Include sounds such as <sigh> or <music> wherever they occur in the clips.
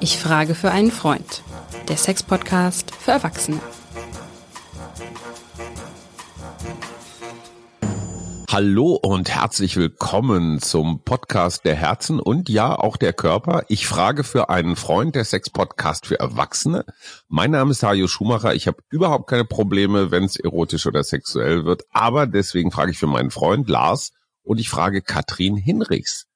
Ich frage für einen Freund. Der Sex-Podcast für Erwachsene. Hallo und herzlich willkommen zum Podcast der Herzen und ja auch der Körper. Ich frage für einen Freund der Sex-Podcast für Erwachsene. Mein Name ist Hajo Schumacher. Ich habe überhaupt keine Probleme, wenn es erotisch oder sexuell wird. Aber deswegen frage ich für meinen Freund Lars und ich frage Katrin Hinrichs.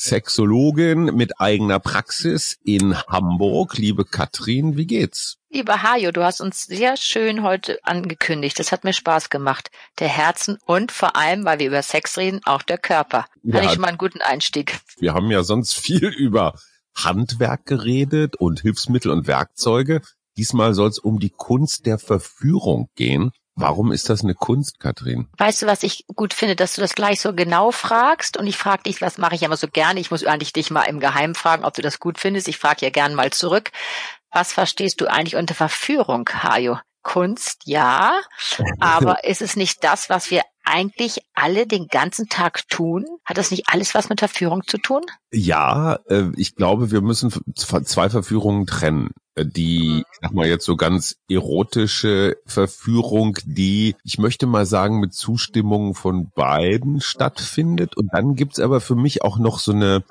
Sexologin mit eigener Praxis in Hamburg. Liebe Katrin, wie geht's? Lieber Hajo, du hast uns sehr schön heute angekündigt. Das hat mir Spaß gemacht. Der Herzen und vor allem, weil wir über Sex reden, auch der Körper. Fand ja, ich schon mal einen guten Einstieg. Wir haben ja sonst viel <laughs> über Handwerk geredet und Hilfsmittel und Werkzeuge. Diesmal soll es um die Kunst der Verführung gehen. Warum ist das eine Kunst, Katrin? Weißt du, was ich gut finde, dass du das gleich so genau fragst? Und ich frage dich, was mache ich immer so gerne? Ich muss eigentlich dich mal im Geheim fragen, ob du das gut findest. Ich frage ja gern mal zurück. Was verstehst du eigentlich unter Verführung, Hajo? Kunst, ja, <laughs> aber ist es nicht das, was wir eigentlich alle den ganzen Tag tun? Hat das nicht alles was mit Verführung zu tun? Ja, äh, ich glaube, wir müssen zwei Verführungen trennen. Äh, die, mhm. ich sag mal jetzt so ganz erotische Verführung, die, ich möchte mal sagen, mit Zustimmung von beiden stattfindet. Und dann gibt's aber für mich auch noch so eine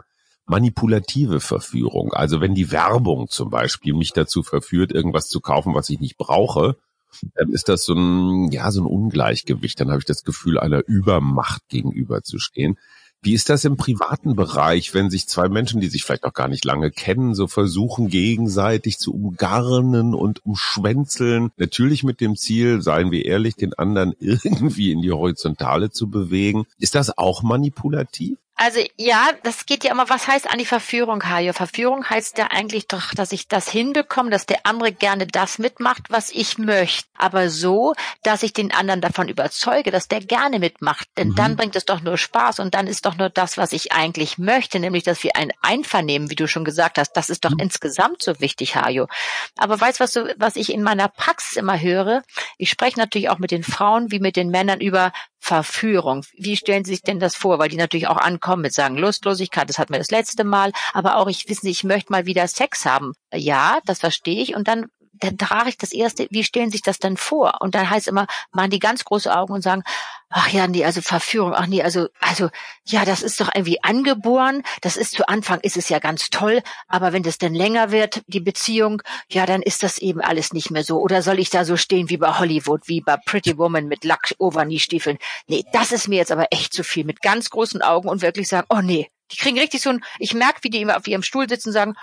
manipulative Verführung. Also wenn die Werbung zum Beispiel mich dazu verführt, irgendwas zu kaufen, was ich nicht brauche, ist das so ein, ja, so ein Ungleichgewicht. Dann habe ich das Gefühl, einer Übermacht gegenüberzustehen. Wie ist das im privaten Bereich, wenn sich zwei Menschen, die sich vielleicht auch gar nicht lange kennen, so versuchen, gegenseitig zu umgarnen und umschwänzeln? Natürlich mit dem Ziel, seien wir ehrlich, den anderen <laughs> irgendwie in die Horizontale zu bewegen. Ist das auch manipulativ? Also ja, das geht ja immer, was heißt an die Verführung, Hajo? Verführung heißt ja eigentlich doch, dass ich das hinbekomme, dass der andere gerne das mitmacht, was ich möchte. Aber so, dass ich den anderen davon überzeuge, dass der gerne mitmacht. Denn mhm. dann bringt es doch nur Spaß und dann ist doch nur das, was ich eigentlich möchte, nämlich, dass wir ein Einvernehmen, wie du schon gesagt hast, das ist doch mhm. insgesamt so wichtig, Hajo. Aber weißt was, du, was ich in meiner Praxis immer höre? Ich spreche natürlich auch mit den Frauen wie mit den Männern über Verführung. Wie stellen Sie sich denn das vor? Weil die natürlich auch ankommen mit sagen Lustlosigkeit, das hatten wir das letzte Mal, aber auch ich wissen, ich möchte mal wieder Sex haben. Ja, das verstehe ich. Und dann dann trage ich das erste, wie stellen sich das dann vor? Und dann heißt immer, machen die ganz große Augen und sagen, ach ja, nee, also Verführung, ach nee, also, also, ja, das ist doch irgendwie angeboren. Das ist zu Anfang ist es ja ganz toll, aber wenn das dann länger wird, die Beziehung, ja, dann ist das eben alles nicht mehr so. Oder soll ich da so stehen wie bei Hollywood, wie bei Pretty Woman mit Lack Overknee-Stiefeln? Nee, das ist mir jetzt aber echt zu viel. Mit ganz großen Augen und wirklich sagen, oh nee, die kriegen richtig so ein, ich merke, wie die immer auf ihrem Stuhl sitzen und sagen,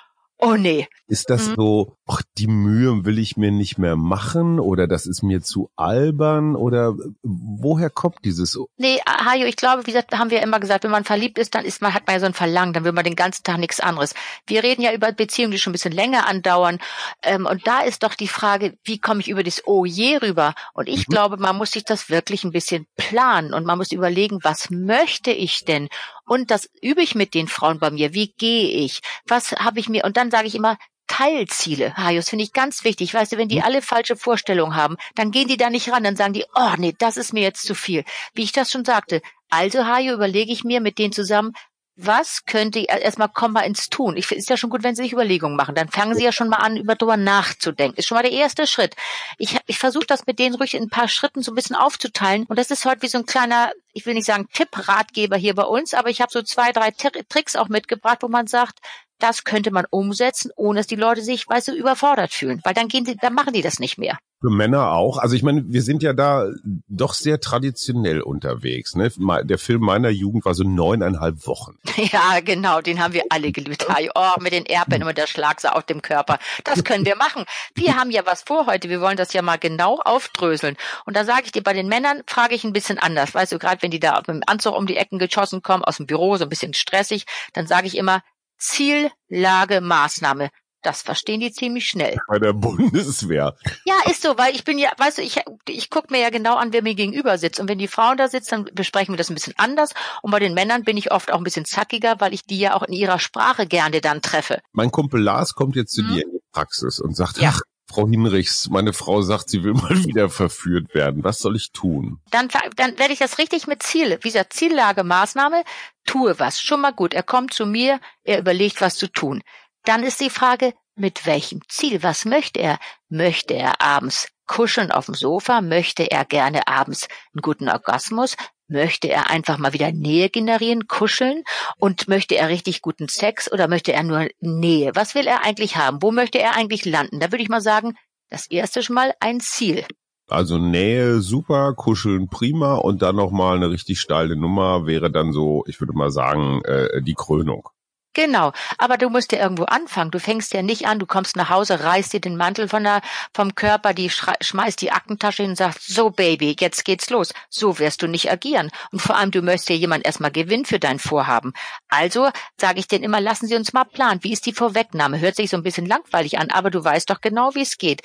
Oh nee. Ist das mhm. so, ach, die Mühe will ich mir nicht mehr machen oder das ist mir zu albern oder woher kommt dieses? Nee, Hajo, ich glaube, wie gesagt, haben wir immer gesagt, wenn man verliebt ist, dann ist man, hat man ja so ein Verlangen, dann will man den ganzen Tag nichts anderes. Wir reden ja über Beziehungen, die schon ein bisschen länger andauern. Ähm, und da ist doch die Frage, wie komme ich über das Oh je rüber? Und ich mhm. glaube, man muss sich das wirklich ein bisschen planen und man muss überlegen, was möchte ich denn? Und das übe ich mit den Frauen bei mir. Wie gehe ich? Was habe ich mir? Und dann sage ich immer, Teilziele, Hajus, finde ich ganz wichtig. Weißt du, wenn die hm. alle falsche Vorstellungen haben, dann gehen die da nicht ran, dann sagen die, oh nee, das ist mir jetzt zu viel. Wie ich das schon sagte. Also, Hajo, überlege ich mir mit denen zusammen, was könnte ich, erstmal komm mal ins Tun. Ich ist ja schon gut, wenn Sie sich Überlegungen machen. Dann fangen Sie ja schon mal an, über drüber nachzudenken. Ist schon mal der erste Schritt. Ich, ich versuche das mit denen ruhig in ein paar Schritten so ein bisschen aufzuteilen. Und das ist heute wie so ein kleiner, ich will nicht sagen Tipp-Ratgeber hier bei uns, aber ich habe so zwei, drei Tricks auch mitgebracht, wo man sagt, das könnte man umsetzen, ohne dass die Leute sich, weißt du, überfordert fühlen. Weil dann gehen sie, dann machen die das nicht mehr. Für Männer auch. Also ich meine, wir sind ja da doch sehr traditionell unterwegs. Ne? Der Film meiner Jugend war so neuneinhalb Wochen. <laughs> Ja, genau, den haben wir alle geliebt. Oh, mit den Erben und der Schlagse auf dem Körper. Das können wir machen. Wir haben ja was vor heute. Wir wollen das ja mal genau aufdröseln. Und da sage ich dir, bei den Männern frage ich ein bisschen anders. Weißt du, gerade wenn die da mit dem Anzug um die Ecken geschossen kommen, aus dem Büro, so ein bisschen stressig, dann sage ich immer, Ziel, Lage, Maßnahme. Das verstehen die ziemlich schnell. Bei der Bundeswehr. Ja, ist so, weil ich bin ja, weißt du, ich, ich gucke mir ja genau an, wer mir gegenüber sitzt. Und wenn die Frauen da sitzt, dann besprechen wir das ein bisschen anders. Und bei den Männern bin ich oft auch ein bisschen zackiger, weil ich die ja auch in ihrer Sprache gerne dann treffe. Mein Kumpel Lars kommt jetzt zu hm. dir in die Praxis und sagt, ja. ach, Frau Hinrichs, meine Frau sagt, sie will <laughs> mal wieder verführt werden. Was soll ich tun? Dann, dann werde ich das richtig mit Ziel, gesagt, Ziellage, Maßnahme, tue was. Schon mal gut. Er kommt zu mir, er überlegt, was zu tun. Dann ist die Frage, mit welchem Ziel? Was möchte er? Möchte er abends kuscheln auf dem Sofa? Möchte er gerne abends einen guten Orgasmus? Möchte er einfach mal wieder Nähe generieren, kuscheln? Und möchte er richtig guten Sex oder möchte er nur Nähe? Was will er eigentlich haben? Wo möchte er eigentlich landen? Da würde ich mal sagen, das erste schon mal ein Ziel. Also Nähe super, kuscheln prima und dann nochmal eine richtig steile Nummer wäre dann so, ich würde mal sagen, äh, die Krönung. Genau, aber du musst ja irgendwo anfangen. Du fängst ja nicht an, du kommst nach Hause, reißt dir den Mantel von der, vom Körper, die schmeißt die Aktentasche hin und sagst, so Baby, jetzt geht's los. So wirst du nicht agieren. Und vor allem, du möchtest ja jemand erstmal gewinnen für dein Vorhaben. Also sage ich denen immer, lassen Sie uns mal planen. Wie ist die Vorwegnahme? Hört sich so ein bisschen langweilig an, aber du weißt doch genau, wie es geht.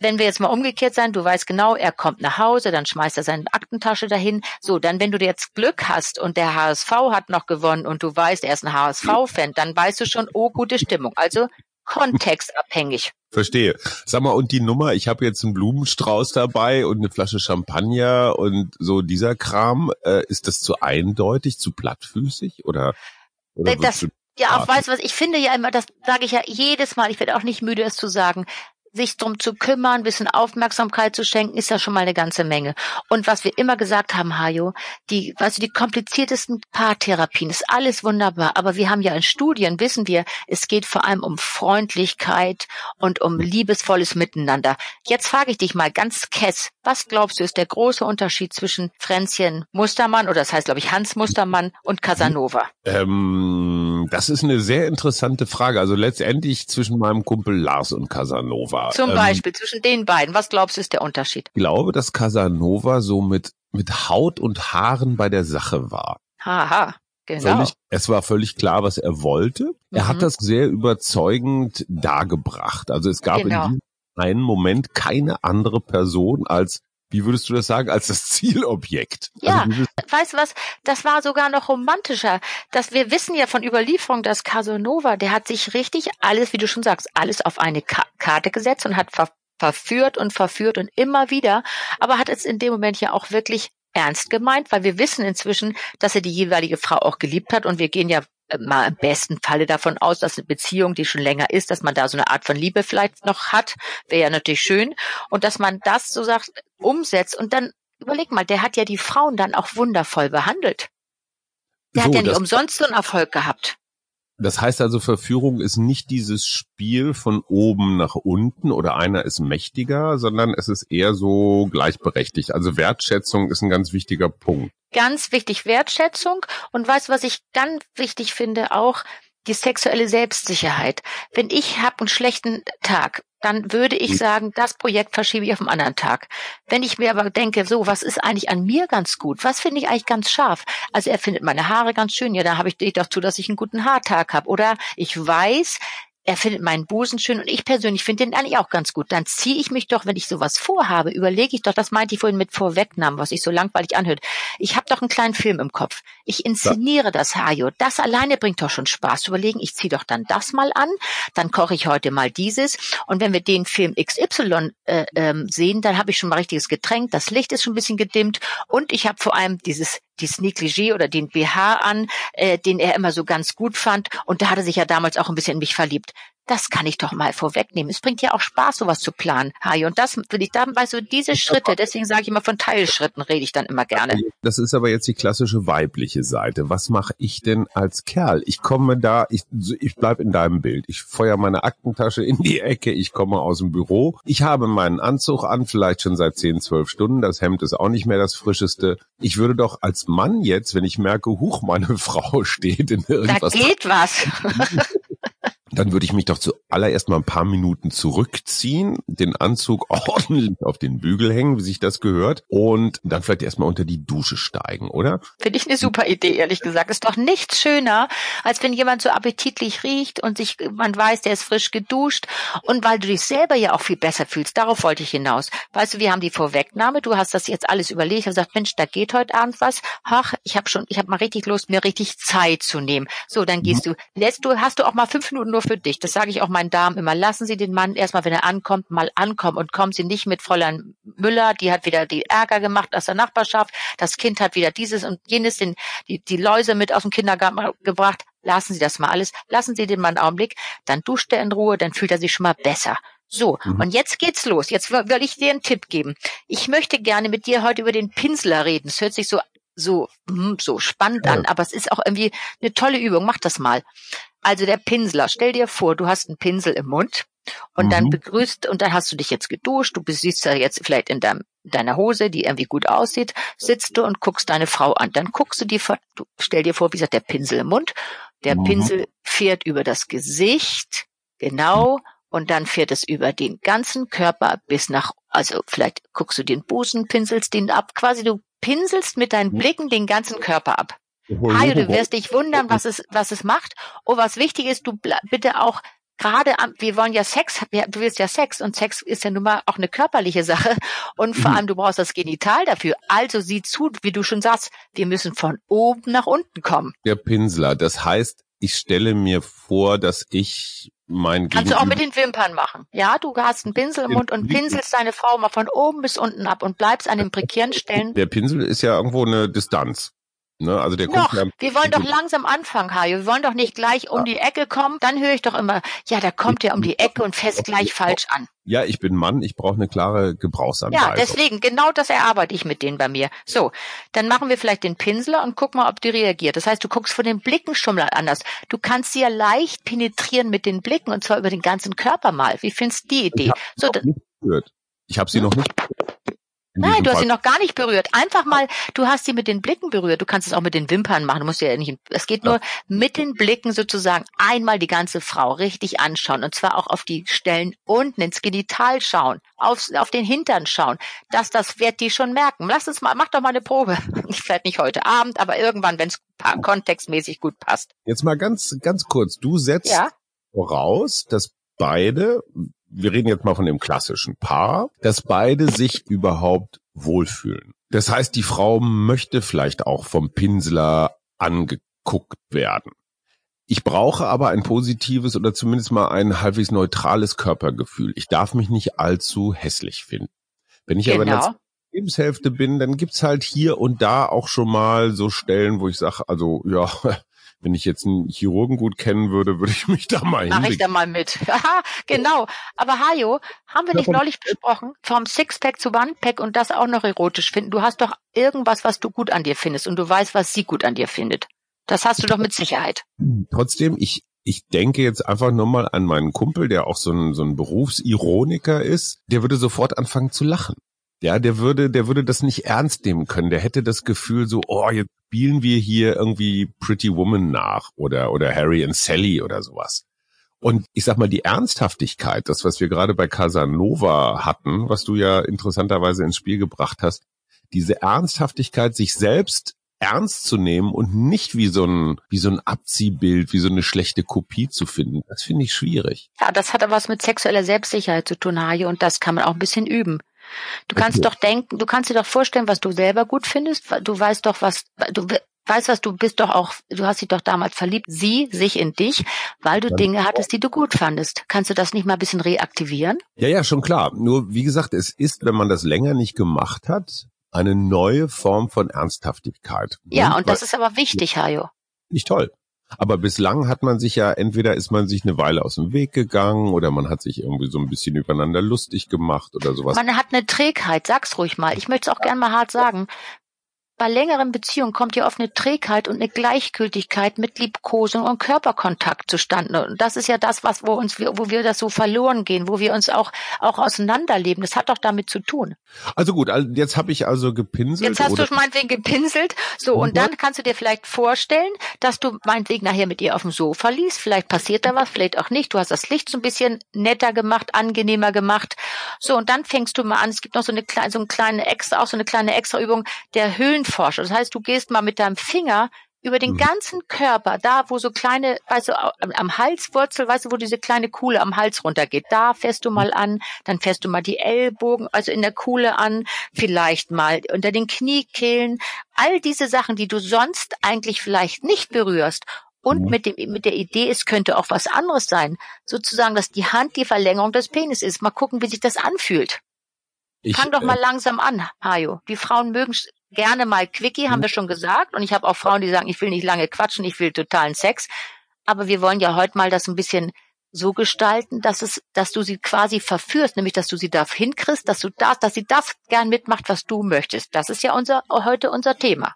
Wenn wir jetzt mal umgekehrt sein, du weißt genau, er kommt nach Hause, dann schmeißt er seine Aktentasche dahin. So, dann wenn du jetzt Glück hast und der HSV hat noch gewonnen und du weißt, er ist ein HSV-Fan, dann weißt du schon, oh, gute Stimmung. Also kontextabhängig. Verstehe. Sag mal, und die Nummer, ich habe jetzt einen Blumenstrauß dabei und eine Flasche Champagner und so dieser Kram, äh, ist das zu eindeutig, zu plattfüßig oder? oder das, ja, auch weißt du was, ich finde ja immer, das sage ich ja jedes Mal, ich werde auch nicht müde, es zu sagen, sich drum zu kümmern, bisschen Aufmerksamkeit zu schenken, ist ja schon mal eine ganze Menge. Und was wir immer gesagt haben, Hajo, die, du, die kompliziertesten Paartherapien, ist alles wunderbar. Aber wir haben ja in Studien, wissen wir, es geht vor allem um Freundlichkeit und um liebesvolles Miteinander. Jetzt frage ich dich mal ganz kess, was glaubst du ist der große Unterschied zwischen Fränzchen Mustermann, oder das heißt, glaube ich, Hans Mustermann und Casanova? Ähm, das ist eine sehr interessante Frage. Also letztendlich zwischen meinem Kumpel Lars und Casanova. Zum ähm, Beispiel zwischen den beiden. Was glaubst du ist der Unterschied? Ich glaube, dass Casanova so mit, mit Haut und Haaren bei der Sache war. Haha. Genau. Völlig, es war völlig klar, was er wollte. Er mhm. hat das sehr überzeugend dargebracht. Also es gab genau. in diesem einen Moment keine andere Person als wie würdest du das sagen, als das Zielobjekt? Also ja, also weißt du was, das war sogar noch romantischer. Dass wir wissen ja von Überlieferung, dass Casanova, der hat sich richtig alles, wie du schon sagst, alles auf eine Ka Karte gesetzt und hat ver verführt und verführt und immer wieder, aber hat es in dem Moment ja auch wirklich ernst gemeint, weil wir wissen inzwischen, dass er die jeweilige Frau auch geliebt hat und wir gehen ja mal im besten Falle davon aus, dass eine Beziehung, die schon länger ist, dass man da so eine Art von Liebe vielleicht noch hat, wäre ja natürlich schön. Und dass man das so sagt, umsetzt und dann überleg mal, der hat ja die Frauen dann auch wundervoll behandelt. Der so, hat ja nicht umsonst so einen Erfolg gehabt. Das heißt also, Verführung ist nicht dieses Spiel von oben nach unten oder einer ist mächtiger, sondern es ist eher so gleichberechtigt. Also Wertschätzung ist ein ganz wichtiger Punkt. Ganz wichtig Wertschätzung. Und weißt du, was ich ganz wichtig finde auch? Die sexuelle Selbstsicherheit. Wenn ich habe einen schlechten Tag, dann würde ich hm. sagen, das Projekt verschiebe ich auf einen anderen Tag. Wenn ich mir aber denke, so, was ist eigentlich an mir ganz gut? Was finde ich eigentlich ganz scharf? Also er findet meine Haare ganz schön, ja, da habe ich doch zu, dass ich einen guten Haartag habe. Oder ich weiß, er findet meinen Busen schön und ich persönlich finde den eigentlich auch ganz gut. Dann ziehe ich mich doch, wenn ich sowas vorhabe, überlege ich doch, das meinte ich vorhin mit Vorwegnahmen, was sich so langweilig anhört. Ich habe doch einen kleinen Film im Kopf. Ich inszeniere ja. das Hajo. Das alleine bringt doch schon Spaß zu überlegen. Ich ziehe doch dann das mal an, dann koche ich heute mal dieses. Und wenn wir den Film XY äh, ähm, sehen, dann habe ich schon mal richtiges Getränk. Das Licht ist schon ein bisschen gedimmt und ich habe vor allem dieses dieses Negligé oder den BH an, äh, den er immer so ganz gut fand. Und da hat er sich ja damals auch ein bisschen in mich verliebt das kann ich doch mal vorwegnehmen. Es bringt ja auch Spaß, sowas zu planen, Hajo. Und das will ich da, weißt du, diese Schritte, deswegen sage ich immer von Teilschritten, rede ich dann immer gerne. Das ist aber jetzt die klassische weibliche Seite. Was mache ich denn als Kerl? Ich komme da, ich, ich bleib in deinem Bild. Ich feuer meine Aktentasche in die Ecke, ich komme aus dem Büro. Ich habe meinen Anzug an, vielleicht schon seit 10, 12 Stunden. Das Hemd ist auch nicht mehr das frischeste. Ich würde doch als Mann jetzt, wenn ich merke, huch, meine <laughs> Frau steht in irgendwas. Da geht was. <laughs> <laughs> dann würde ich mich doch zuallererst mal ein paar Minuten zurückziehen, den Anzug <laughs> ordentlich auf den Bügel hängen, wie sich das gehört, und dann vielleicht erstmal unter die Dusche steigen, oder? Finde ich eine super Idee, ehrlich gesagt. Ist doch nichts schöner, als wenn jemand so appetitlich riecht und sich, man weiß, der ist frisch geduscht und weil du dich selber ja auch viel besser fühlst. Darauf wollte ich hinaus. Weißt du, wir haben die Vorwegnahme, du hast das jetzt alles überlegt und gesagt, Mensch, da geht heute Abend was. Ach, ich habe schon, ich habe mal richtig Lust, mir richtig Zeit zu nehmen. So, dann gehst mhm. du, lässt du, hast du auch mal fünf Minuten nur für dich. Das sage ich auch meinen Damen immer. Lassen Sie den Mann erstmal, wenn er ankommt, mal ankommen und kommen Sie nicht mit Fräulein Müller, die hat wieder die Ärger gemacht aus der Nachbarschaft. Das Kind hat wieder dieses und jenes, den, die, die Läuse mit aus dem Kindergarten gebracht. Lassen Sie das mal alles. Lassen Sie den Mann einen Augenblick. Dann duscht er in Ruhe, dann fühlt er sich schon mal besser. So, mhm. und jetzt geht's los. Jetzt will ich dir einen Tipp geben. Ich möchte gerne mit dir heute über den Pinsler reden. Es hört sich so so hm, so spannend an, aber es ist auch irgendwie eine tolle Übung. Mach das mal. Also der Pinsler. Stell dir vor, du hast einen Pinsel im Mund und mhm. dann begrüßt und dann hast du dich jetzt geduscht. Du siehst ja jetzt vielleicht in deinem, deiner Hose, die irgendwie gut aussieht, sitzt du und guckst deine Frau an. Dann guckst du dir, du stell dir vor, wie gesagt, der Pinsel im Mund. Der mhm. Pinsel fährt über das Gesicht, genau, und dann fährt es über den ganzen Körper bis nach, also vielleicht guckst du den Busen, pinselst den ab, quasi du pinselst mit deinen. Blicken den ganzen Körper ab. Hajo, du wirst dich wundern, was es, was es macht. Und was wichtig ist, du bitte auch gerade, wir wollen ja Sex, du willst ja Sex und Sex ist ja nun mal auch eine körperliche Sache und vor mhm. allem du brauchst das Genital dafür. Also sieh zu, wie du schon sagst, wir müssen von oben nach unten kommen. Der Pinsler, das heißt, ich stelle mir vor, dass ich mein Kannst du auch mit den Wimpern machen. Ja, du hast einen Pinsel im Mund und pinselst deine Frau mal von oben bis unten ab und bleibst an den prekären Stellen. Der Pinsel ist ja irgendwo eine Distanz. Ne? Also der noch, ja, wir wollen doch langsam anfangen, Hajo. Wir wollen doch nicht gleich um die Ecke kommen. Dann höre ich doch immer, ja, da kommt er um die Ecke und fässt gleich falsch an. Ja, ich bin Mann, ich brauche eine klare Gebrauchsanweisung. Ja, deswegen, genau das erarbeite ich mit denen bei mir. So, dann machen wir vielleicht den Pinsler und guck mal, ob die reagiert. Das heißt, du guckst von den Blicken schon mal anders. Du kannst sie ja leicht penetrieren mit den Blicken und zwar über den ganzen Körper mal. Wie findest du die Idee? Ich habe so, ich hab sie noch nicht Nein, du hast sie noch gar nicht berührt. Einfach mal, du hast sie mit den Blicken berührt. Du kannst es auch mit den Wimpern machen. Du musst ja nicht, es geht nur mit den Blicken sozusagen einmal die ganze Frau richtig anschauen. Und zwar auch auf die Stellen unten ins Genital schauen, auf, auf den Hintern schauen. Das, das wird die schon merken. Lass uns mal, mach doch mal eine Probe. <laughs> Vielleicht nicht heute Abend, aber irgendwann, wenn es kontextmäßig gut passt. Jetzt mal ganz, ganz kurz. Du setzt ja? voraus, dass beide wir reden jetzt mal von dem klassischen Paar, dass beide sich überhaupt wohlfühlen. Das heißt, die Frau möchte vielleicht auch vom Pinsler angeguckt werden. Ich brauche aber ein positives oder zumindest mal ein halbwegs neutrales Körpergefühl. Ich darf mich nicht allzu hässlich finden. Wenn ich genau. aber in der genau. Lebenshälfte bin, dann gibt's halt hier und da auch schon mal so Stellen, wo ich sage, also ja, <laughs> wenn ich jetzt einen Chirurgen gut kennen würde, würde ich mich da mal hin. Mach ich da mal mit. <laughs> genau. Aber Hajo, haben wir nicht neulich besprochen, vom Sixpack zu Onepack und das auch noch erotisch finden? Du hast doch irgendwas, was du gut an dir findest und du weißt, was sie gut an dir findet. Das hast du doch mit Sicherheit. Trotzdem, ich, ich denke jetzt einfach nur mal an meinen Kumpel, der auch so ein, so ein Berufsironiker ist. Der würde sofort anfangen zu lachen. Ja, der würde, der würde das nicht ernst nehmen können. Der hätte das Gefühl so, oh, jetzt spielen wir hier irgendwie Pretty Woman nach oder, oder Harry and Sally oder sowas. Und ich sag mal, die Ernsthaftigkeit, das, was wir gerade bei Casanova hatten, was du ja interessanterweise ins Spiel gebracht hast, diese Ernsthaftigkeit, sich selbst ernst zu nehmen und nicht wie so ein, wie so ein Abziehbild, wie so eine schlechte Kopie zu finden, das finde ich schwierig. Ja, das hat aber was mit sexueller Selbstsicherheit zu tun, Hajo, und das kann man auch ein bisschen üben. Du kannst doch denken, du kannst dir doch vorstellen, was du selber gut findest. Du weißt doch, was du weißt, was du bist doch auch, du hast dich doch damals verliebt, sie sich in dich, weil du Dinge hattest, die du gut fandest. Kannst du das nicht mal ein bisschen reaktivieren? Ja, ja, schon klar. Nur wie gesagt, es ist, wenn man das länger nicht gemacht hat, eine neue Form von Ernsthaftigkeit. Ja, und, und das ist aber wichtig, Hajo. Nicht toll. Aber bislang hat man sich ja, entweder ist man sich eine Weile aus dem Weg gegangen oder man hat sich irgendwie so ein bisschen übereinander lustig gemacht oder sowas. Man hat eine Trägheit, sag's ruhig mal. Ich möchte es auch gern mal hart sagen bei längeren Beziehungen kommt ja oft eine Trägheit und eine Gleichgültigkeit mit Liebkosung und Körperkontakt zustande. Und das ist ja das, was wo uns, wo wir das so verloren gehen, wo wir uns auch auch auseinanderleben. Das hat doch damit zu tun. Also gut, jetzt habe ich also gepinselt. Jetzt hast oder? du meinetwegen gepinselt. So und, und dann kannst du dir vielleicht vorstellen, dass du meinetwegen nachher mit ihr auf dem Sofa liest. Vielleicht passiert da was, vielleicht auch nicht. Du hast das Licht so ein bisschen netter gemacht, angenehmer gemacht. So und dann fängst du mal an. Es gibt noch so eine kleine, so eine kleine extra, auch so eine kleine Extraübung der Höhlen Hirnforscher. Das heißt, du gehst mal mit deinem Finger über den mhm. ganzen Körper, da wo so kleine, weißt du, am Halswurzel, weißt du, wo diese kleine Kuhle am Hals runtergeht, da fährst du mal an, dann fährst du mal die Ellbogen, also in der Kuhle an, vielleicht mal unter den Kniekehlen, all diese Sachen, die du sonst eigentlich vielleicht nicht berührst Und mhm. mit, dem, mit der Idee, es könnte auch was anderes sein. Sozusagen, dass die Hand die Verlängerung des Penis ist. Mal gucken, wie sich das anfühlt. Ich, Fang doch mal äh, langsam an, Hajo. Die Frauen mögen gerne mal Quickie, haben mhm. wir schon gesagt. Und ich habe auch Frauen, die sagen, ich will nicht lange quatschen, ich will totalen Sex. Aber wir wollen ja heute mal das ein bisschen so gestalten, dass es, dass du sie quasi verführst, nämlich dass du sie da hinkriegst, dass du das, dass sie das gern mitmacht, was du möchtest. Das ist ja unser heute unser Thema.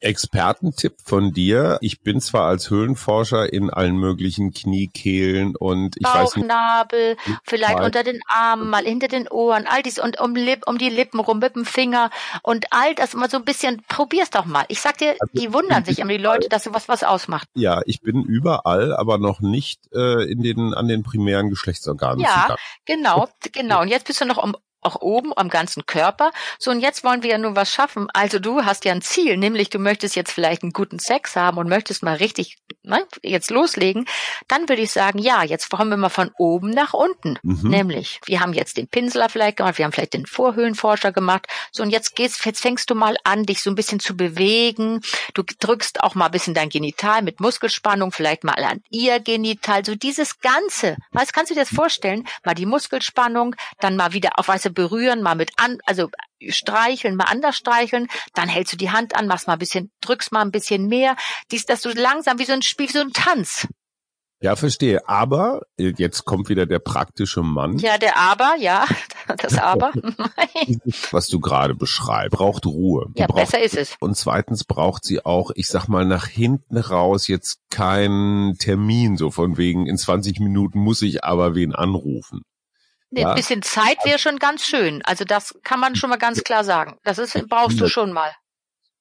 Expertentipp von dir. Ich bin zwar als Höhlenforscher in allen möglichen Kniekehlen und ich Bauchnabel, weiß nicht, vielleicht mal. unter den Armen, mal hinter den Ohren, all dies und um, Lip, um die Lippen rum mit dem Finger und all das mal so ein bisschen, probier's doch mal. Ich sag dir, also, die wundern sich immer die Leute, dass sowas was ausmacht. Ja, ich bin überall, aber noch nicht äh, in den an den primären Geschlechtsorganen. Ja, genau, genau. Und jetzt bist du noch um auch oben am ganzen Körper. So, und jetzt wollen wir ja nur was schaffen. Also du hast ja ein Ziel, nämlich du möchtest jetzt vielleicht einen guten Sex haben und möchtest mal richtig ne, jetzt loslegen. Dann würde ich sagen, ja, jetzt kommen wir mal von oben nach unten. Mhm. Nämlich, wir haben jetzt den Pinsler vielleicht gemacht, wir haben vielleicht den Vorhöhlenforscher gemacht. So, und jetzt geht's, jetzt fängst du mal an, dich so ein bisschen zu bewegen. Du drückst auch mal ein bisschen dein Genital mit Muskelspannung, vielleicht mal an ihr Genital. So dieses Ganze. Was kannst du dir das vorstellen? Mal die Muskelspannung, dann mal wieder auf weiße berühren, mal mit an, also streicheln, mal anders streicheln, dann hältst du die Hand an, machst mal ein bisschen, drückst mal ein bisschen mehr, dies, dass du langsam wie so ein Spiel, wie so ein Tanz. Ja, verstehe. Aber äh, jetzt kommt wieder der praktische Mann. Ja, der Aber, ja, <laughs> das Aber. <laughs> <laughs> Was du gerade beschreibst, braucht Ruhe. Die ja, braucht, besser ist es. Und zweitens braucht sie auch, ich sag mal, nach hinten raus jetzt keinen Termin, so von wegen, in 20 Minuten muss ich aber wen anrufen. Nee, ja. ein bisschen Zeit wäre schon ganz schön. Also das kann man schon mal ganz klar sagen. Das ist, brauchst du schon mal.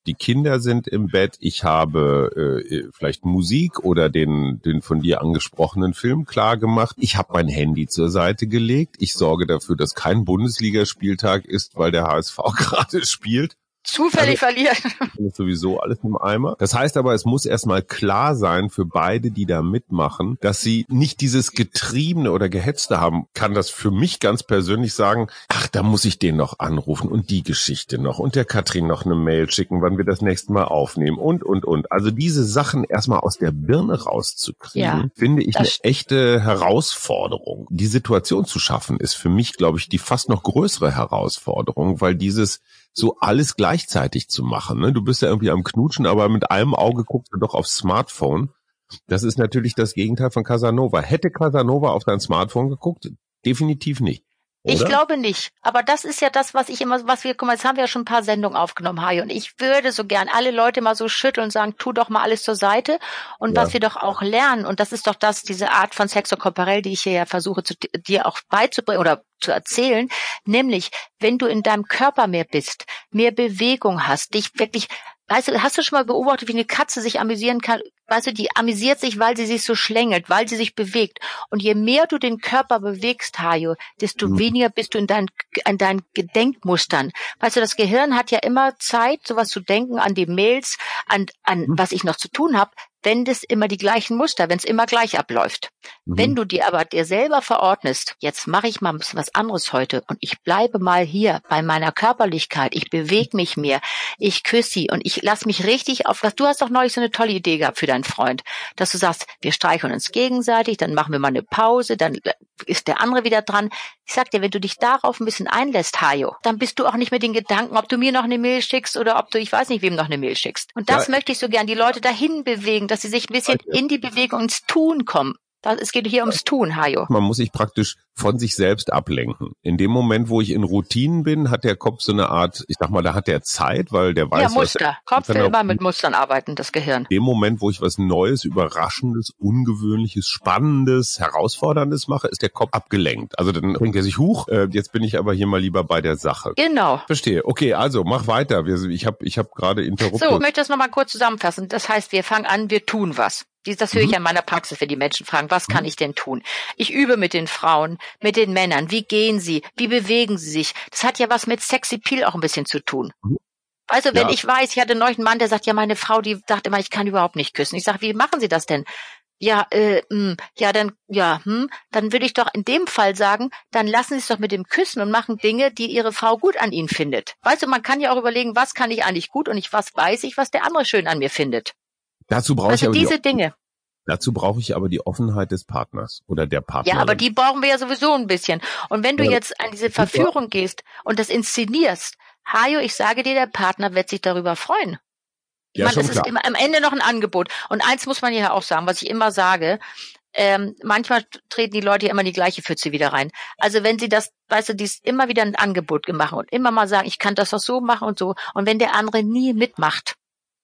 Die Kinder sind im Bett. Ich habe äh, vielleicht Musik oder den, den von dir angesprochenen Film klar gemacht. Ich habe mein Handy zur Seite gelegt. Ich sorge dafür, dass kein Bundesligaspieltag ist, weil der HSV <laughs> gerade spielt zufällig also, verlieren. Ist sowieso alles im Eimer. Das heißt aber, es muss erstmal klar sein für beide, die da mitmachen, dass sie nicht dieses Getriebene oder Gehetzte haben. Kann das für mich ganz persönlich sagen, ach, da muss ich den noch anrufen und die Geschichte noch und der Katrin noch eine Mail schicken, wann wir das nächste Mal aufnehmen und, und, und. Also diese Sachen erstmal aus der Birne rauszukriegen, ja, finde ich eine echte Herausforderung. Die Situation zu schaffen ist für mich, glaube ich, die fast noch größere Herausforderung, weil dieses so alles gleichzeitig zu machen. Ne? Du bist ja irgendwie am Knutschen, aber mit einem Auge guckst du doch aufs Smartphone. Das ist natürlich das Gegenteil von Casanova. Hätte Casanova auf dein Smartphone geguckt? Definitiv nicht. Oder? Ich glaube nicht. Aber das ist ja das, was ich immer, was wir, guck mal, jetzt haben wir ja schon ein paar Sendungen aufgenommen, Hajo. Und ich würde so gern alle Leute mal so schütteln und sagen, tu doch mal alles zur Seite. Und ja. was wir doch auch lernen, und das ist doch das, diese Art von Sexo Corporell, die ich hier ja versuche, zu, dir auch beizubringen oder zu erzählen, nämlich, wenn du in deinem Körper mehr bist, mehr Bewegung hast, dich wirklich Weißt du, hast du schon mal beobachtet, wie eine Katze sich amüsieren kann? Weißt du, die amüsiert sich, weil sie sich so schlängelt, weil sie sich bewegt. Und je mehr du den Körper bewegst, Hajo, desto mhm. weniger bist du in deinen, in deinen Gedenkmustern. Weißt du, das Gehirn hat ja immer Zeit, sowas zu denken an die Mails, an, an mhm. was ich noch zu tun habe wenn das immer die gleichen Muster, wenn es immer gleich abläuft. Mhm. Wenn du dir aber dir selber verordnest, jetzt mache ich mal ein bisschen was anderes heute und ich bleibe mal hier bei meiner Körperlichkeit, ich bewege mich mehr, ich küsse sie und ich lass mich richtig auf. Du hast doch neulich so eine tolle Idee gehabt für deinen Freund, dass du sagst, wir streicheln uns gegenseitig, dann machen wir mal eine Pause, dann ist der andere wieder dran. Ich sag dir, wenn du dich darauf ein bisschen einlässt, Hajo, dann bist du auch nicht mit den Gedanken, ob du mir noch eine Mail schickst oder ob du, ich weiß nicht, wem noch eine Mail schickst. Und das ja. möchte ich so gern, die Leute dahin bewegen, dass sie sich ein bisschen in die Bewegung ins Tun kommen. Es geht hier ums Tun, Hajo. Man muss sich praktisch von sich selbst ablenken. In dem Moment, wo ich in Routinen bin, hat der Kopf so eine Art, ich sag mal, da hat der Zeit, weil der weiß, ja, Muster. Was Kopf will immer mit Mustern arbeiten, das Gehirn. In dem Moment, wo ich was Neues, Überraschendes, Ungewöhnliches, Spannendes, Herausforderndes mache, ist der Kopf abgelenkt. Also dann bringt er sich hoch. Äh, jetzt bin ich aber hier mal lieber bei der Sache. Genau. Verstehe. Okay, also mach weiter. Ich habe ich hab gerade interruptiert. So, ich möchte das nochmal kurz zusammenfassen. Das heißt, wir fangen an, wir tun was. Das höre ich mhm. an meiner Praxis, wenn die Menschen fragen, was kann mhm. ich denn tun? Ich übe mit den Frauen, mit den Männern. Wie gehen sie? Wie bewegen sie sich? Das hat ja was mit Sexy Peel auch ein bisschen zu tun. Mhm. Also wenn ja. ich weiß, ich hatte neulich einen Mann, der sagt, ja, meine Frau, die sagt immer, ich kann überhaupt nicht küssen. Ich sage, wie machen Sie das denn? Ja, äh, mh, hm, ja, dann, ja, hm, dann würde ich doch in dem Fall sagen, dann lassen Sie es doch mit dem Küssen und machen Dinge, die Ihre Frau gut an Ihnen findet. Weißt du, man kann ja auch überlegen, was kann ich eigentlich gut und ich was weiß ich, was der andere schön an mir findet. Dazu brauche also ich aber diese die, Dinge. Dazu brauche ich aber die Offenheit des Partners oder der Partnerin. Ja, aber die brauchen wir ja sowieso ein bisschen. Und wenn du Ja. jetzt an diese Verführung gehst und das inszenierst, Hajo, ich sage dir, der Partner wird sich darüber freuen. Ich Ja, meine, es ist klar. immer am Ende noch ein Angebot. Und eins muss man ja auch sagen, was ich immer sage, ähm, manchmal treten die Leute ja immer in die gleiche Pfütze wieder rein. Also wenn sie das, weißt du, dies immer wieder ein Angebot machen und immer mal sagen, ich kann das doch so machen und so. Und wenn der andere nie mitmacht,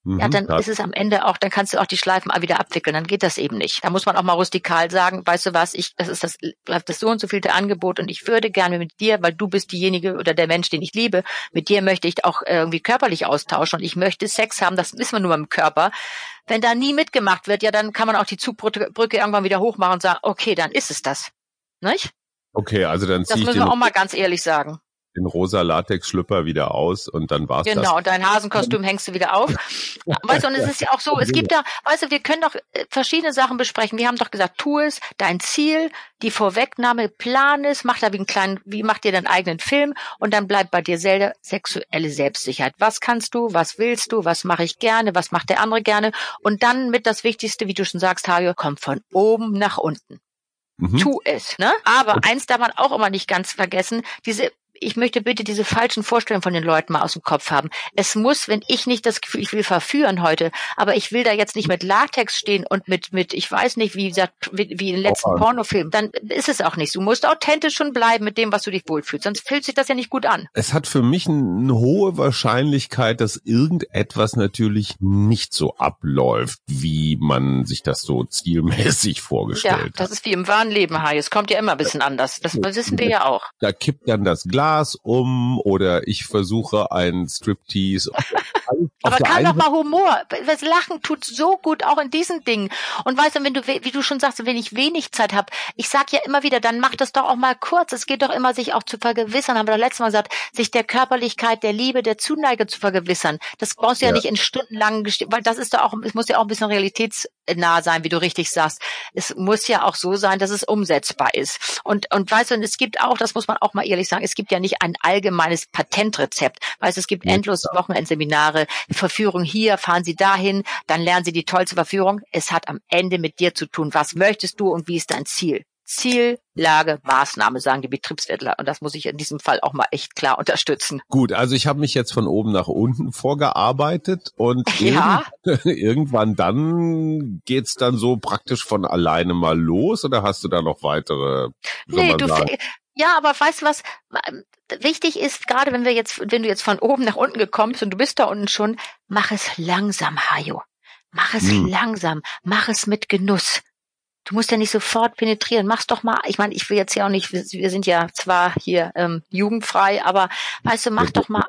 Mhm, ja, dann klar. ist es am Ende auch, dann kannst du auch die Schleifen mal wieder abwickeln, dann geht das eben nicht. Da muss man auch mal rustikal sagen, weißt du was, ich, das ist das, bleibt das so und so vielte Angebot und ich würde gerne mit dir, weil du bist diejenige oder der Mensch, den ich liebe, mit dir möchte ich auch irgendwie körperlich austauschen und ich möchte Sex haben, das wissen wir nur beim Körper. Wenn da nie mitgemacht wird, ja, dann kann man auch die Zugbrücke Brücke irgendwann wieder hochmachen und sagen, okay, dann ist es das. Nicht? Okay, also dann Das ziehe ich müssen den, wir auch mal ganz ehrlich sagen. Den rosa Latex-Schlüpper wieder aus und dann war's das. Genau, und dein Hasenkostüm hängst du wieder auf. <laughs> Weißt du, und es ist ja auch so, es gibt ja, weißt du, wir können doch äh, verschiedene Sachen besprechen. Wir haben doch gesagt, tu es, dein Ziel, die Vorwegnahme, plan es, mach da wie einen kleinen, wie mach dir deinen eigenen Film und dann bleibt bei dir selber sexuelle Selbstsicherheit. Was kannst du, was willst du, was mache ich gerne, was macht der andere gerne und dann mit das Wichtigste, wie du schon sagst, Hajo, kommt von oben nach unten Mhm. tu es. Ne? Aber eins darf man auch immer nicht ganz vergessen, diese ich möchte bitte diese falschen Vorstellungen von den Leuten mal aus dem Kopf haben. Es muss, wenn ich nicht das Gefühl, ich will verführen heute, aber ich will da jetzt nicht mit Latex stehen und mit, mit, ich weiß nicht, wie gesagt, wie, in den letzten Aufwand. Pornofilmen, dann ist es auch nicht. Du musst authentisch schon bleiben mit dem, was du dich wohlfühlst. Sonst fühlt sich das ja nicht gut an. Es hat für mich eine hohe Wahrscheinlichkeit, dass irgendetwas natürlich nicht so abläuft, wie man sich das so zielmäßig Ja, vorgestellt das hat. ist wie im wahren Leben, Hai. Es kommt ja immer ein bisschen anders. Das wissen wir ja auch. Da kippt dann das Glas um oder ich versuche ein Striptease. <laughs> Aber kann doch mal Humor. Das Lachen tut so gut auch in diesen Dingen. Und weißt du, wenn du, wie du schon sagst, wenn ich wenig Zeit habe, ich sag ja immer wieder, dann mach das doch auch mal kurz. Es geht doch immer, sich auch zu vergewissern, haben wir doch letztes Mal gesagt, sich der Körperlichkeit, der Liebe, der Zuneigung zu vergewissern. Das brauchst du ja, Ja. nicht in stundenlangen, weil das ist doch auch, es muss ja auch ein bisschen realitätsnah sein, wie du richtig sagst. Es muss ja auch so sein, dass es umsetzbar ist. Und, und weißt du, und es gibt auch, das muss man auch mal ehrlich sagen, es gibt ja nicht ein allgemeines Patentrezept. Weißt du, es gibt Ja, endlos Wochenendseminare, Verführung hier, fahren Sie dahin, dann lernen Sie die tollste Verführung. Es hat am Ende mit dir zu tun. Was möchtest du und wie ist dein Ziel? Ziel, Lage, Maßnahme, sagen die Betriebswirtler. Und das muss ich in diesem Fall auch mal echt klar unterstützen. Gut, also ich habe mich jetzt von oben nach unten vorgearbeitet und <laughs> Ja. irgend- irgendwann dann geht's dann so praktisch von alleine mal los oder hast du da noch weitere? Nee, du, sagen? ja, aber weißt du was? Wichtig ist, gerade wenn wir jetzt, wenn du jetzt von oben nach unten gekommen bist und du bist da unten schon, mach es langsam, Hajo. Mach es Hm. langsam. Mach es mit Genuss. Du musst ja nicht sofort penetrieren. Mach's doch mal. Ich meine, ich will jetzt ja auch nicht, wir, sind ja zwar hier ähm, jugendfrei, aber weißt du, mach doch mal,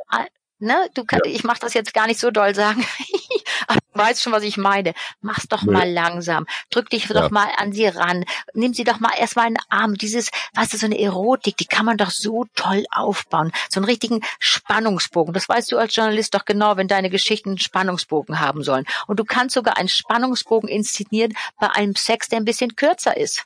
ne? Du kann, ich mach das jetzt gar nicht so doll sagen. <laughs> aber du weißt schon, was ich meine. Mach's doch Nee. mal langsam. Drück dich Ja. doch mal an sie ran. Nimm sie doch mal erstmal in den Arm. Dieses, weißt du, so eine Erotik, die kann man doch so toll aufbauen. So einen richtigen Spannungsbogen. Das weißt du als Journalist doch genau, wenn deine Geschichten einen Spannungsbogen haben sollen. Und du kannst sogar einen Spannungsbogen inszenieren bei einem Sex, der ein bisschen kürzer ist.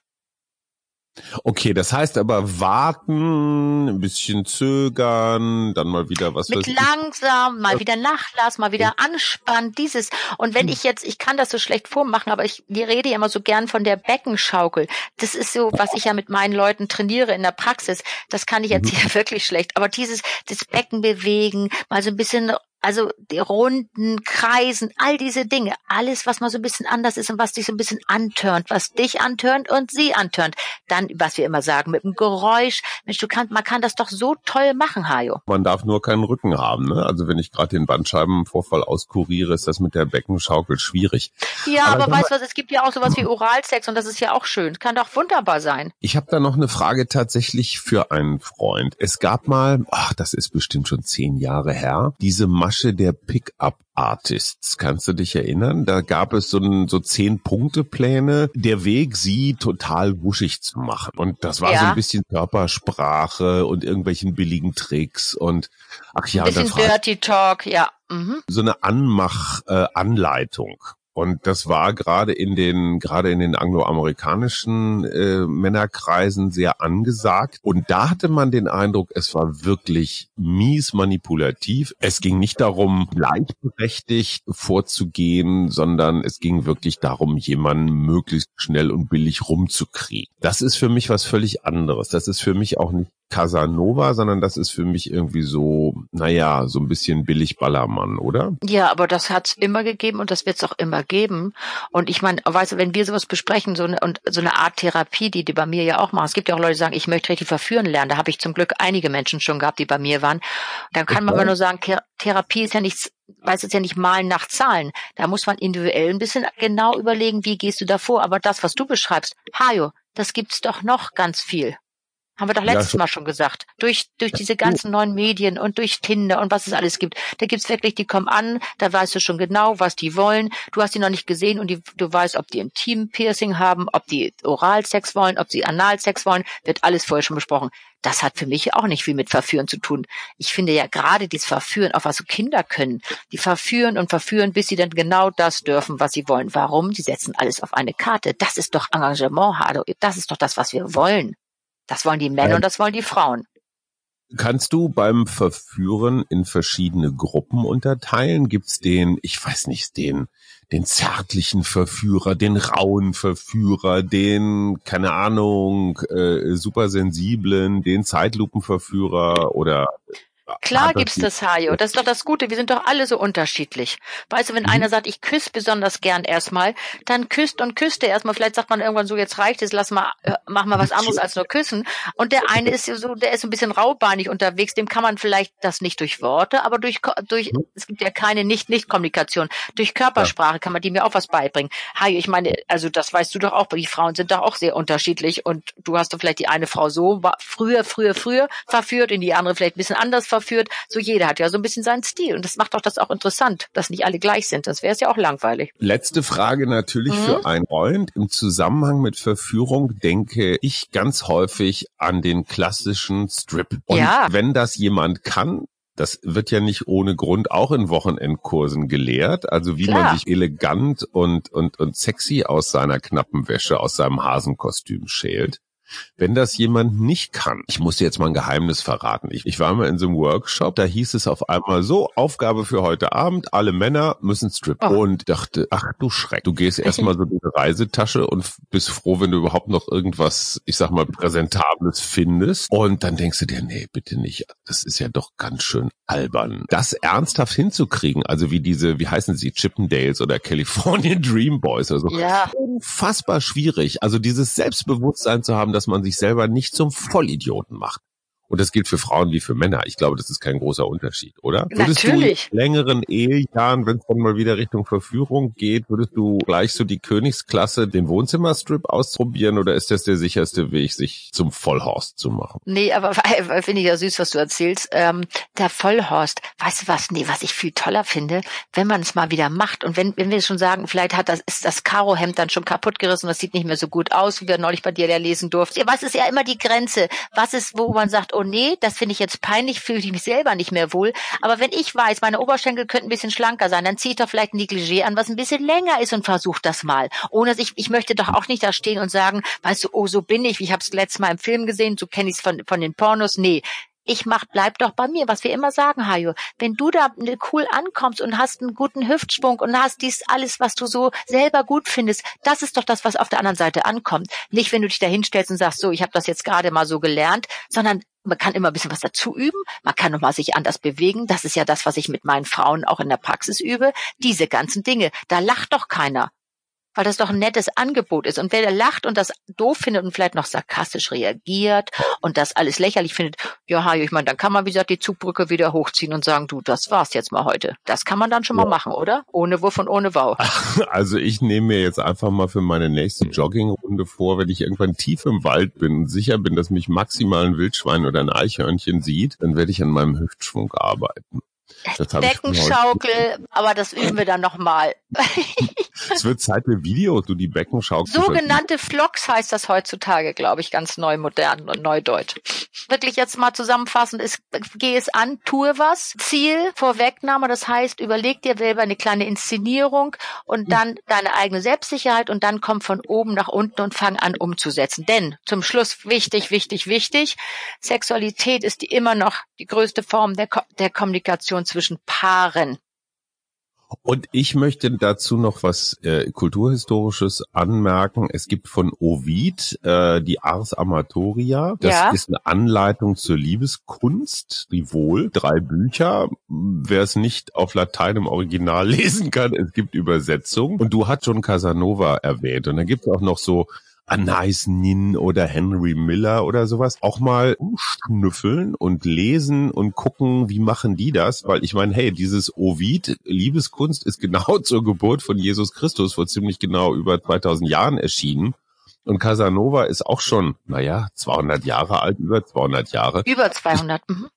Okay, das heißt aber warten, ein bisschen zögern, dann mal wieder was Mit ich. langsam, mal wieder Nachlass, mal wieder anspannen, dieses. Und Hm. wenn ich jetzt, ich kann das so schlecht vormachen, aber ich wir rede ja immer so gern von der Beckenschaukel. Das ist so, was ich ja mit meinen Leuten trainiere in der Praxis. Das kann ich jetzt Mhm. ja <laughs> wirklich schlecht. Aber dieses, das Becken bewegen, mal so ein bisschen also die Runden, Kreisen, all diese Dinge, alles, was mal so ein bisschen anders ist und was dich so ein bisschen antörnt, was dich antörnt und sie antörnt. Dann, was wir immer sagen, mit dem Geräusch. Mensch, du kannst, man kann das doch so toll machen, Hajo. Man darf nur keinen Rücken haben. Ne? Also wenn ich gerade den Bandscheibenvorfall auskuriere, ist das mit der Beckenschaukel schwierig. Ja, Aber aber, weißt du was, es gibt ja auch sowas wie Oralsex und das ist ja auch schön. Kann doch wunderbar sein. Ich habe da noch eine Frage tatsächlich für einen Freund. Es gab mal, ach, das ist bestimmt schon zehn Jahre her, diese Masche der Pickup-Artists. Kannst du dich erinnern? Da gab es so, ein, so zehn Punkte-Pläne, der Weg, sie total wuschig zu machen. Und das war so Ja. ein bisschen Körpersprache und irgendwelchen billigen Tricks und ach ja, Ein bisschen Dirty Talk, ja. Mhm. so eine Anmach-Anleitung. Und das war gerade in den, gerade in den angloamerikanischen äh, Männerkreisen sehr angesagt. Und da hatte man den Eindruck, es war wirklich mies manipulativ. Es ging nicht darum, gleichberechtigt vorzugehen, sondern es ging wirklich darum, jemanden möglichst schnell und billig rumzukriegen. Das ist für mich was völlig anderes. Das ist für mich auch nicht Casanova, sondern das ist für mich irgendwie so, naja, so ein bisschen billig Ballermann, oder? Ja, aber das hat's immer gegeben und das wird's auch immer geben. Und ich meine, weißt du, wenn wir sowas besprechen, so eine, und so eine Art Therapie, die die bei mir ja auch machen. Es gibt ja auch Leute, die sagen, ich möchte richtig verführen lernen. Da habe ich zum Glück einige Menschen schon gehabt, die bei mir waren. Dann kann man mal nur sagen, Therapie ist ja nichts weiß es ja nicht malen nach Zahlen. Da muss man individuell ein bisschen genau überlegen, wie gehst du da vor. Aber das, was du beschreibst, Hajo, das gibt's doch noch ganz viel. Haben wir doch letztes ja, Mal schon gesagt. Durch, durch diese ganzen neuen Medien und durch Tinder und was es alles gibt. Da gibt's wirklich, die kommen an, da weißt du schon genau, was die wollen. Du hast die noch nicht gesehen und die, du weißt, ob die Intim-Piercing haben, ob die Oralsex wollen, ob sie Analsex wollen. Wird alles vorher schon besprochen. Das hat für mich auch nicht viel mit Verführen zu tun. Ich finde ja gerade dieses Verführen, auch was so Kinder können, die verführen und verführen, bis sie dann genau das dürfen, was sie wollen. Warum? Sie setzen alles auf eine Karte. Das ist doch Engagement, Hado. Das ist doch das, was wir wollen. Das wollen die Männer und das wollen die Frauen. Kannst du beim Verführen in verschiedene Gruppen unterteilen? Gibt's den, ich weiß nicht, den, den zärtlichen Verführer, den rauen Verführer, den, keine Ahnung, äh, supersensiblen, den Zeitlupenverführer oder Klar gibt's das, Hajo. Das ist doch das Gute. Wir sind doch alle so unterschiedlich. Weißt du, wenn mhm. einer sagt, ich küsse besonders gern erstmal, dann küsst und küsst er erstmal. Vielleicht sagt man irgendwann so, jetzt reicht es, lass mal, äh, mach mal was anderes als nur küssen. Und der eine ist so, der ist ein bisschen raubeinig unterwegs. Dem kann man vielleicht das nicht durch Worte, aber durch, durch, mhm. es gibt ja keine Nicht-Nicht-Kommunikation. Durch Körpersprache kann man dem ja auch was beibringen. Hajo, ich meine, also das weißt du doch auch, die Frauen sind doch auch sehr unterschiedlich und du hast doch vielleicht die eine Frau so früher, früher, früher verführt und die andere vielleicht ein bisschen anders verführt verführt. So jeder hat ja so ein bisschen seinen Stil. Und das macht doch das auch interessant, dass nicht alle gleich sind. Das wäre es ja auch langweilig. Letzte Frage natürlich mhm. für einen Freund. Im Zusammenhang mit Verführung denke ich ganz häufig an den klassischen Strip. Und ja. wenn das jemand kann, das wird ja nicht ohne Grund auch in Wochenendkursen gelehrt. Also wie Klar. man sich elegant und, und, und sexy aus seiner knappen Wäsche, aus seinem Hasenkostüm schält. Wenn das jemand nicht kann, ich muss dir jetzt mal ein Geheimnis verraten. Ich, ich war mal in so einem Workshop, da hieß es auf einmal so, Aufgabe für heute Abend, alle Männer müssen strippen. Oh. Und dachte, ach du Schreck, du gehst erstmal so in die Reisetasche und bist froh, wenn du überhaupt noch irgendwas, ich sag mal, Präsentables findest. Und dann denkst du dir, nee, bitte nicht. Das ist ja doch ganz schön albern. Das ernsthaft hinzukriegen, also wie diese, wie heißen sie, Chippendales oder California <laughs> Dream Boys oder so. Ja. Unfassbar schwierig. Also dieses Selbstbewusstsein zu haben, dass man sich selber nicht zum Vollidioten macht. Und das gilt für Frauen wie für Männer. Ich glaube, das ist kein großer Unterschied, oder? Würdest Natürlich. du in längeren Ehejahren, wenn es dann mal wieder Richtung Verführung geht, würdest du gleich so die Königsklasse, den Wohnzimmerstrip ausprobieren oder ist das der sicherste Weg, sich zum Vollhorst zu machen? Nee, aber <laughs> finde ich ja süß, was du erzählst. Ähm, der Vollhorst, weißt du was? Nee, was ich viel toller finde, wenn man es mal wieder macht und wenn, wenn wir schon sagen, vielleicht hat das, ist das Karohemd dann schon kaputt gerissen, das sieht nicht mehr so gut aus, wie wir neulich bei dir ja lesen durften. Was ist ja immer die Grenze? Was ist, wo man sagt, oh nee, das finde ich jetzt peinlich, fühle ich mich selber nicht mehr wohl. Aber wenn ich weiß, meine Oberschenkel könnten ein bisschen schlanker sein, dann ziehe ich doch vielleicht ein Negligé an, was ein bisschen länger ist und versuche das mal. Ohne dass ich, ich möchte doch auch nicht da stehen und sagen, weißt du, oh, so bin ich, ich habe es letztes Mal im Film gesehen, so kenne ich es von, von den Pornos. Nee, ich mach, bleib doch bei mir, was wir immer sagen, Hajo. Wenn du da cool ankommst und hast einen guten Hüftschwung und hast dies alles, was du so selber gut findest, das ist doch das, was auf der anderen Seite ankommt. Nicht, wenn du dich da hinstellst und sagst, so, ich habe das jetzt gerade mal so gelernt, sondern man kann immer ein bisschen was dazu üben, man kann nochmal sich anders bewegen. Das ist ja das, was ich mit meinen Frauen auch in der Praxis übe. Diese ganzen Dinge, da lacht doch keiner weil das doch ein nettes Angebot ist. Und wer da lacht und das doof findet und vielleicht noch sarkastisch reagiert und das alles lächerlich findet, ja, Hajo, ich meine, dann kann man, wie gesagt, die Zugbrücke wieder hochziehen und sagen, du, das war's jetzt mal heute. Das kann man dann schon ja. mal machen, oder? Ohne Wuff und ohne Wow. <laughs> Also ich nehme mir jetzt einfach mal für meine nächste Joggingrunde vor, wenn ich irgendwann tief im Wald bin und sicher bin, dass mich maximal ein Wildschwein oder ein Eichhörnchen sieht, dann werde ich an meinem Hüftschwung arbeiten. Beckenschaukel, aber das üben wir dann nochmal. <laughs> es wird Zeit für Video, du die Beckenschau. Sogenannte Vlogs heißt das heutzutage, glaube ich, ganz neu modern und neudeutsch. Wirklich jetzt mal zusammenfassend ist, geh es an, tue was. Ziel, Vorwegnahme, das heißt, überleg dir selber eine kleine Inszenierung und dann deine eigene Selbstsicherheit und dann komm von oben nach unten und fang an umzusetzen. Denn zum Schluss wichtig, wichtig, wichtig, Sexualität ist die immer noch die größte Form der, Ko der Kommunikation zwischen Paaren. Und ich möchte dazu noch was äh, kulturhistorisches anmerken. Es gibt von Ovid äh, die Ars Amatoria. Das ja. ist eine Anleitung zur Liebeskunst, Rivol, drei Bücher. Wer es nicht auf Latein im Original <laughs> lesen kann, es gibt Übersetzungen. Und du hast schon Casanova erwähnt. Und dann gibt es auch noch so Anais Nin oder Henry Miller oder sowas auch mal umschnüffeln und lesen und gucken, wie machen die das? Weil ich meine, hey, dieses Ovid, Liebeskunst, ist genau <laughs> zur Geburt von Jesus Christus vor ziemlich genau über 2000 Jahren erschienen. Und Casanova ist auch schon, naja, 200 Jahre alt, über 200 Jahre. Über 200. Mhm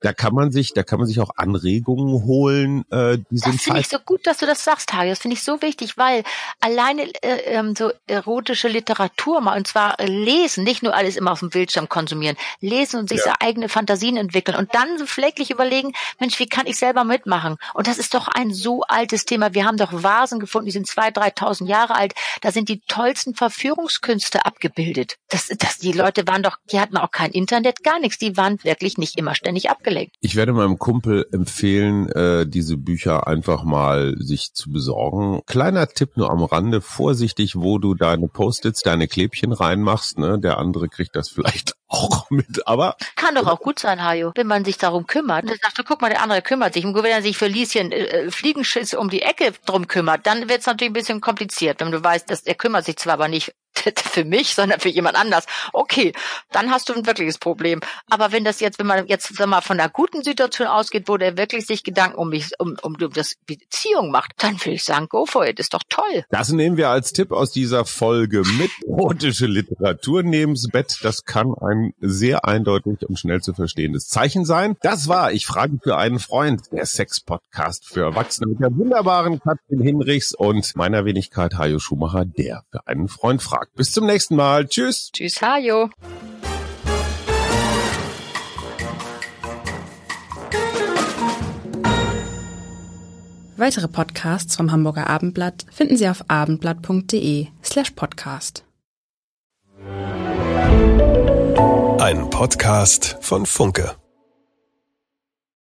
da kann man sich, da kann man sich auch Anregungen holen. Äh, die das finde ich so gut, dass du das sagst, Harry. Das finde ich so wichtig, weil alleine äh, ähm, so erotische Literatur mal und zwar äh, lesen, nicht nur alles immer auf dem Bildschirm konsumieren, lesen und sich ja. so eigene Fantasien entwickeln und dann so flecklich überlegen, Mensch, wie kann ich selber mitmachen? Und das ist doch ein so altes Thema. Wir haben doch Vasen gefunden, die sind zwei, dreitausend Jahre alt. Da sind die tollsten Verführungskünste abgebildet. Das, das, die Leute waren doch, die hatten auch kein Internet, gar nichts. Die waren wirklich nicht immer ständig abgebildet aufgelegt. Ich werde meinem Kumpel empfehlen, äh, diese Bücher einfach mal sich zu besorgen. Kleiner Tipp nur am Rande, vorsichtig, wo du deine Post-its, deine Klebchen reinmachst. Ne? Der andere kriegt das vielleicht <laughs> auch mit, aber... Kann doch auch gut sein, Hajo, wenn man sich darum kümmert. Dann sagst du, guck mal, der andere kümmert sich. Und wenn er sich für Lieschen äh, Fliegenschiss um die Ecke drum kümmert, dann wird es natürlich ein bisschen kompliziert, wenn du weißt, dass er kümmert sich zwar aber nicht <laughs> für mich, sondern für jemand anders. Okay, dann hast du ein wirkliches Problem. Aber wenn das jetzt, wenn man jetzt sag mal, von einer guten Situation ausgeht, wo der wirklich sich Gedanken um mich, um, um, um das Beziehung macht, dann will ich sagen, go for it, ist doch toll. Das nehmen wir als Tipp aus dieser Folge mit. Erotische Literatur neben's Bett, das kann ein sehr eindeutig und schnell zu verstehendes Zeichen sein. Das war Ich frage für einen Freund, der Sex-Podcast für Erwachsene mit der wunderbaren Katrin Hinrichs und meiner Wenigkeit Hajo Schumacher, der für einen Freund fragt. Bis zum nächsten Mal. Tschüss. Tschüss, Hajo. Weitere Podcasts vom Hamburger Abendblatt finden Sie auf abendblatt.de slash podcast. Ein Podcast von Funke.